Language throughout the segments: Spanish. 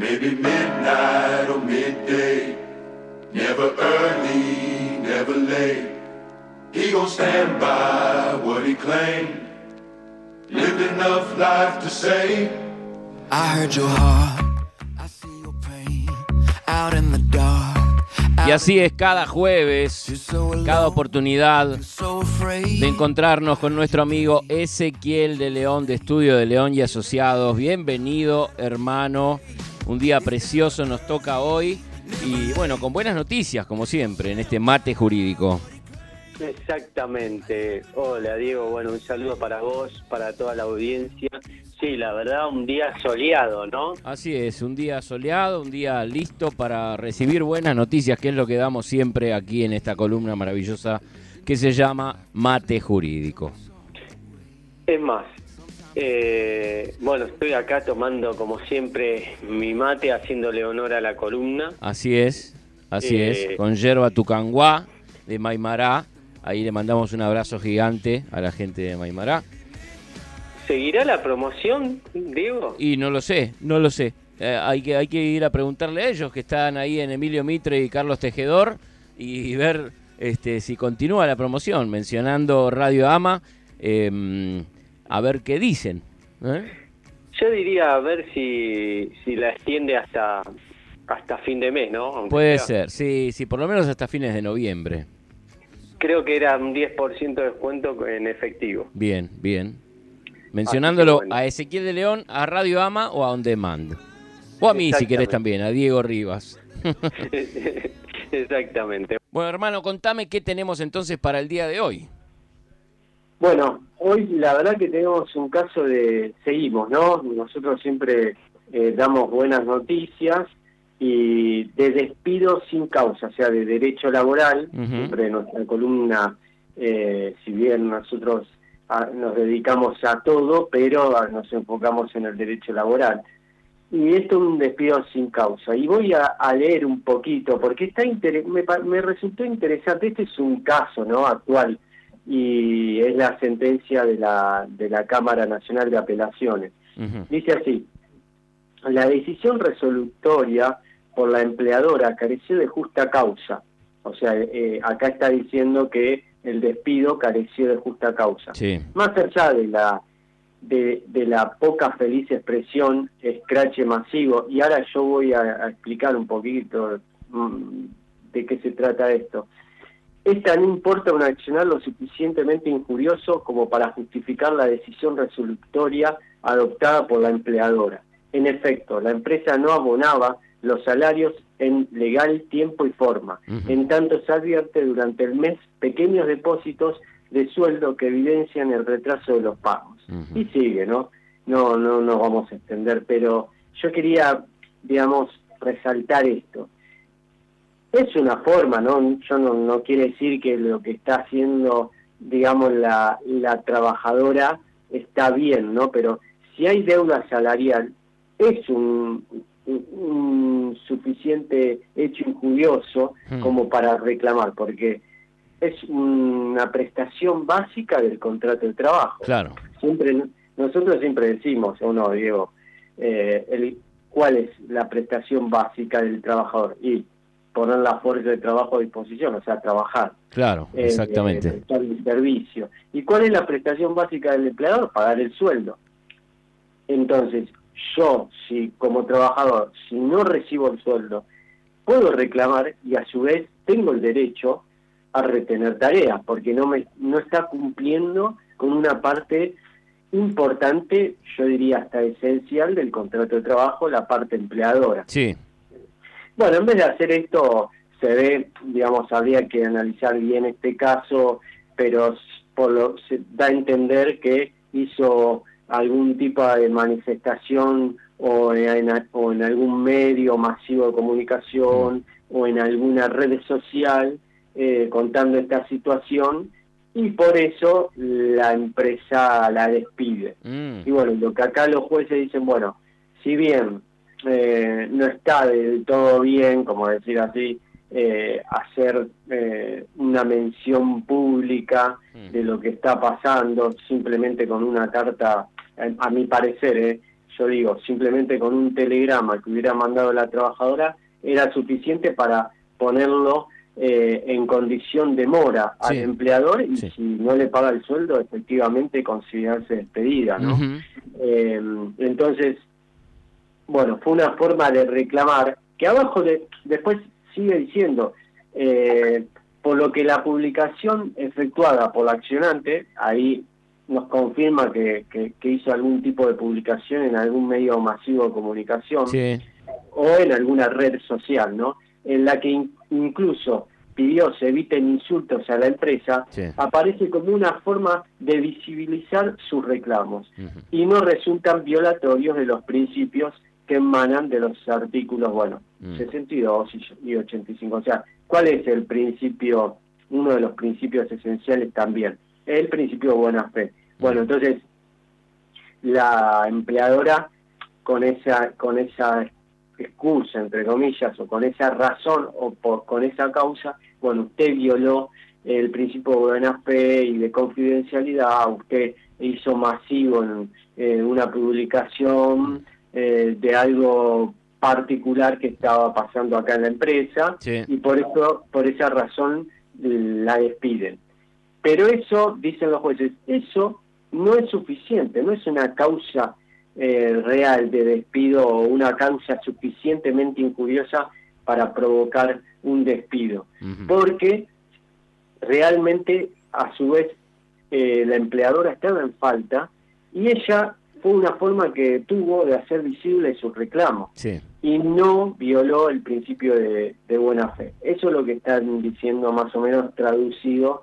Maybe midnight or midday. Never early, never late. He gon' stand by what he claimed. Lived enough life to say. I heard your heart. I see your pain out in the dark. Y así es cada jueves, cada oportunidad de encontrarnos con nuestro amigo Ezequiel de León, de Estudio de León y Asociados. Bienvenido, hermano. Un día precioso nos toca hoy. Y bueno, con buenas noticias, como siempre, en este mate jurídico. Exactamente. Hola Diego, bueno, un saludo para vos, para toda la audiencia. Sí, la verdad, un día soleado, ¿no? Así es, un día soleado, un día listo para recibir buenas noticias, que es lo que damos siempre aquí en esta columna maravillosa que se llama Mate Jurídico. Es más, eh, bueno, estoy acá tomando como siempre mi mate, haciéndole honor a la columna. Así es, así Eh, es, con yerba tucanguá de Maimará. Ahí le mandamos un abrazo gigante a la gente de Maimará. ¿Seguirá la promoción, Diego? Y no lo sé, no lo sé. Eh, hay, que, hay que ir a preguntarle a ellos que están ahí en Emilio Mitre y Carlos Tejedor y ver este, si continúa la promoción, mencionando Radio Ama, eh, a ver qué dicen. ¿eh? Yo diría a ver si, si la extiende hasta hasta fin de mes, ¿no? Aunque Puede sea. ser, sí, sí, por lo menos hasta fines de noviembre. Creo que era un 10% de descuento en efectivo. Bien, bien. Mencionándolo bueno. a Ezequiel de León, a Radio Ama o a On Demand. O a mí, si querés también, a Diego Rivas. Exactamente. Bueno, hermano, contame qué tenemos entonces para el día de hoy. Bueno, hoy la verdad que tenemos un caso de, seguimos, ¿no? Nosotros siempre eh, damos buenas noticias y de despido sin causa, o sea, de derecho laboral, siempre en nuestra columna, eh, si bien nosotros ah, nos dedicamos a todo, pero ah, nos enfocamos en el derecho laboral. Y esto es un despido sin causa. Y voy a, a leer un poquito, porque está inter- me, me resultó interesante. Este es un caso ¿no? actual y es la sentencia de la, de la Cámara Nacional de Apelaciones. Dice así, la decisión resolutoria por la empleadora careció de justa causa. O sea, eh, acá está diciendo que el despido careció de justa causa Sí. más allá de la de, de la poca feliz expresión escrache masivo y ahora yo voy a, a explicar un poquito mm, de qué se trata esto esta no importa un accionar lo suficientemente injurioso como para justificar la decisión resolutoria adoptada por la empleadora. En efecto, la empresa no abonaba los salarios en legal tiempo y forma. En tanto, se advierte durante el mes pequeños depósitos de sueldo que evidencian el retraso de los pagos. Y sigue, ¿no? No, no nos vamos a extender, pero yo quería, digamos, resaltar esto. Es una forma, ¿no? Yo no, no quiere decir que lo que está haciendo, digamos, la, la trabajadora está bien, ¿no? Pero si hay deuda salarial, es un, un- un suficiente hecho injurioso Hmm. como para reclamar, porque es una prestación básica del contrato de trabajo Claro. siempre nosotros siempre decimos o no Diego eh, el, cuál es la prestación básica del trabajador y poner la fuerza de trabajo a disposición o sea trabajar. Claro, eh, exactamente. eh, prestar el servicio. Y cuál es la prestación básica del empleador pagar el sueldo. Entonces yo si como trabajador si no recibo el sueldo puedo reclamar y a su vez tengo el derecho a retener tareas porque no me no está cumpliendo con una parte importante, yo diría hasta esencial del contrato de trabajo, la parte empleadora. Sí, Bueno, en vez de hacer esto, se ve, digamos, habría que analizar bien este caso, pero por lo, se da a entender que hizo algún tipo de manifestación o en, o en algún medio masivo de comunicación o en alguna red social eh, contando esta situación y por eso la empresa la despide. Mm, Y bueno, lo que acá los jueces dicen, bueno, si bien eh, no está del todo bien, como decir así, eh, hacer eh, una mención pública Mm. de lo que está pasando simplemente con una carta, a, a mi parecer, eh, yo digo, simplemente con un telegrama que hubiera mandado la trabajadora era suficiente para ponerlo eh, en condición de mora al empleador y si no le paga el sueldo, efectivamente considerarse despedida, ¿no? Eh, entonces, bueno, fue una forma de reclamar que abajo de, después sigue diciendo, eh, por lo que la publicación efectuada por la accionante, ahí nos confirma que, que, hizo algún tipo de publicación en algún medio masivo de comunicación o en alguna red social, ¿no? En la que incluso pidió se eviten insultos a la empresa, aparece como una forma de visibilizar sus reclamos y no resultan violatorios de los principios que emanan de los artículos, bueno, 62 mm. y 85. O sea, ¿cuál es el principio, uno de los principios esenciales también? El principio de buena fe. Bueno, entonces, la empleadora con esa, con esa excusa, entre comillas, o con esa razón o por, con esa causa, bueno, usted violó el principio de buena fe y de confidencialidad, usted hizo masivo en, una publicación eh, de algo particular que estaba pasando acá en la empresa y por eso por esa razón la despiden. Pero eso, dicen los jueces, eso no es suficiente, no es una causa eh, real de despido o una causa suficientemente injuriosa para provocar un despido, porque realmente a su vez eh, la empleadora estaba en falta y ella fue una forma que tuvo de hacer visible su reclamo y no violó el principio de, buena fe. Eso es lo que están diciendo más o menos traducido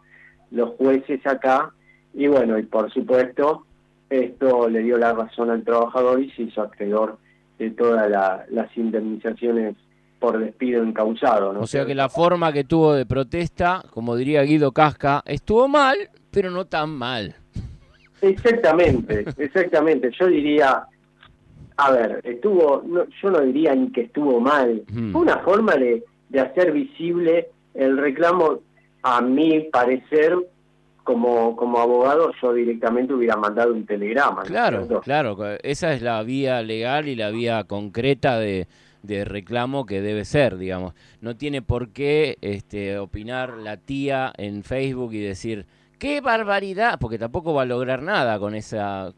los jueces acá y bueno, y por supuesto esto le dio la razón al trabajador y se hizo acreedor de todas las indemnizaciones por despido encausado. ¿no? O sea que la forma que tuvo de protesta, como diría Guido Casca, estuvo mal, pero no tan mal. Exactamente, exactamente. Yo diría, a ver, estuvo, yo no diría ni que estuvo mal. Fue una forma de, de hacer visible el reclamo, a mi parecer, como, como abogado yo directamente hubiera mandado un telegrama. Claro, claro, esa es la vía legal y la vía concreta de, de reclamo que debe ser, digamos. No tiene por qué este, opinar la tía en Facebook y decir, qué barbaridad, porque tampoco va a lograr nada con esa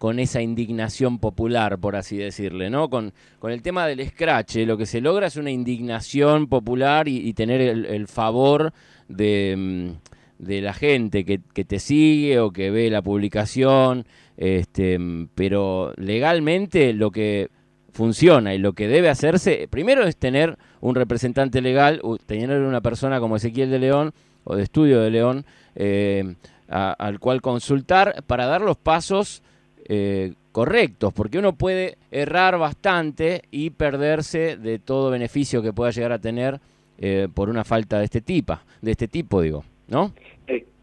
con esa indignación popular, por así decirle, ¿no? Con, con el tema del scratch, lo que se logra es una indignación popular y, tener el, favor de, mm, de la gente que, que, te sigue o que ve la publicación, este, pero legalmente lo que funciona y lo que debe hacerse, primero es tener un representante legal, tener una persona como Ezequiel de León o de Estudio de León, eh, al cual consultar para dar los pasos eh, correctos, porque uno puede errar bastante y perderse de todo beneficio que pueda llegar a tener eh, por una falta de este tipo, de este tipo, digo, ¿no?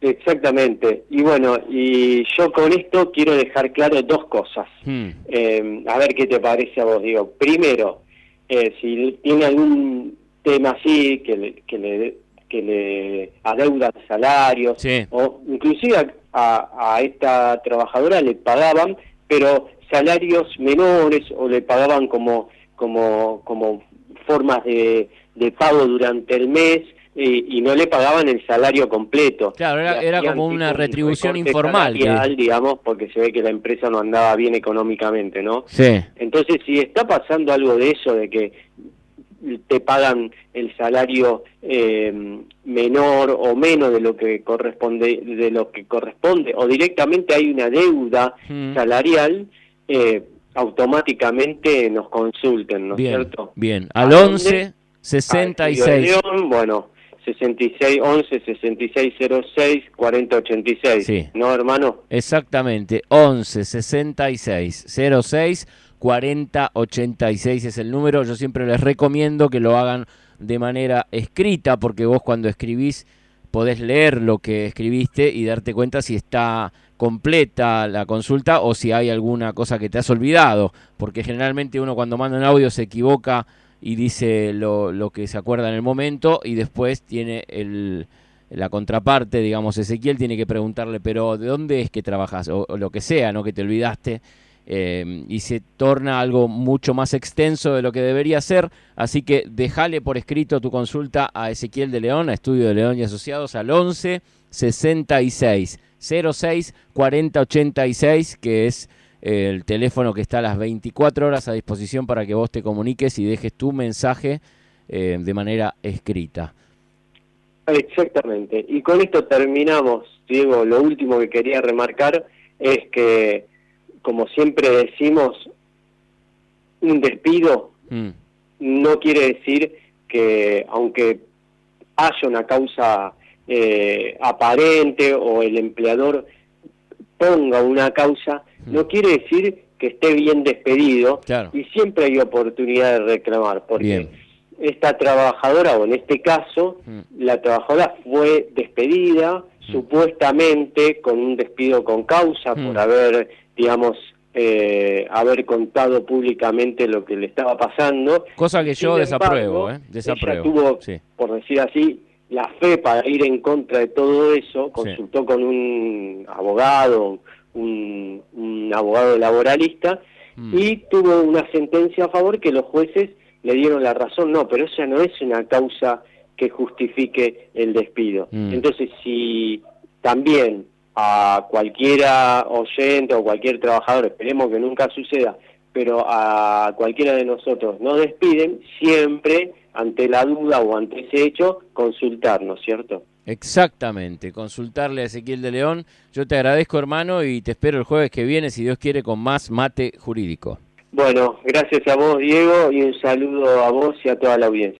Exactamente. Y bueno, y yo con esto quiero dejar claro dos cosas. Hmm. Eh, a ver qué te parece a vos. Digo, primero, eh, si tiene algún tema así que le, que le, que le adeudan salarios, o inclusive a, a esta trabajadora le pagaban, pero salarios menores o le pagaban como como como formas de, de pago durante el mes y, no le pagaban el salario completo. Claro, era, como una retribución informal. digamos, porque se ve que la empresa no andaba bien económicamente, ¿no? Sí. Entonces, si está pasando algo de eso, de que te pagan el salario eh, menor o menos de lo que corresponde de lo que corresponde o directamente hay una deuda hmm. salarial eh, automáticamente nos consulten, ¿no es cierto? Bien, al 11 66. bueno, 66 11 66 06 40 86. Sí. ¿No, hermano? Exactamente. 11 66 06 40 86 es el número. Yo siempre les recomiendo que lo hagan de manera escrita porque vos cuando escribís podés leer lo que escribiste y darte cuenta si está completa la consulta o si hay alguna cosa que te has olvidado, porque generalmente uno cuando manda un audio se equivoca y dice lo, lo que se acuerda en el momento y después tiene el, la contraparte, digamos, Ezequiel tiene que preguntarle, pero ¿de dónde es que trabajas? O, lo que sea, ¿no? Que te olvidaste. Eh, y se torna algo mucho más extenso de lo que debería ser. Así que déjale por escrito tu consulta a Ezequiel de León, a Estudio de León y Asociados, al 11 66 06 40 86, que es eh, el teléfono que está a las 24 horas a disposición para que vos te comuniques y dejes tu mensaje eh, de manera escrita. Exactamente. Y con esto terminamos, Diego. Lo último que quería remarcar es que, como siempre decimos, un despido mm. no quiere decir que, aunque haya una causa eh, aparente o el empleador ponga una causa, mm. no quiere decir que esté bien despedido y siempre hay oportunidad de reclamar, porque esta trabajadora, o en este caso, mm. la trabajadora fue despedida supuestamente con un despido con causa por haber, digamos, eh, haber contado públicamente lo que le estaba pasando. Cosa que yo desapruebo, ¿eh? Desapruebo. tuvo, por decir así, la fe para ir en contra de todo eso, consultó con un abogado, un, un abogado laboralista, y tuvo una sentencia a favor que los jueces le dieron la razón, no, pero esa no es una causa que justifique el despido. Mm. Entonces, si también a cualquiera oyente o cualquier trabajador, esperemos que nunca suceda, pero a cualquiera de nosotros nos despiden, siempre ante la duda o ante ese hecho, consultarnos, ¿cierto? Exactamente, consultarle a Ezequiel de León. Yo te agradezco, hermano, y te espero el jueves que viene, si Dios quiere, con más mate jurídico. Bueno, gracias a vos, Diego, y un saludo a vos y a toda la audiencia.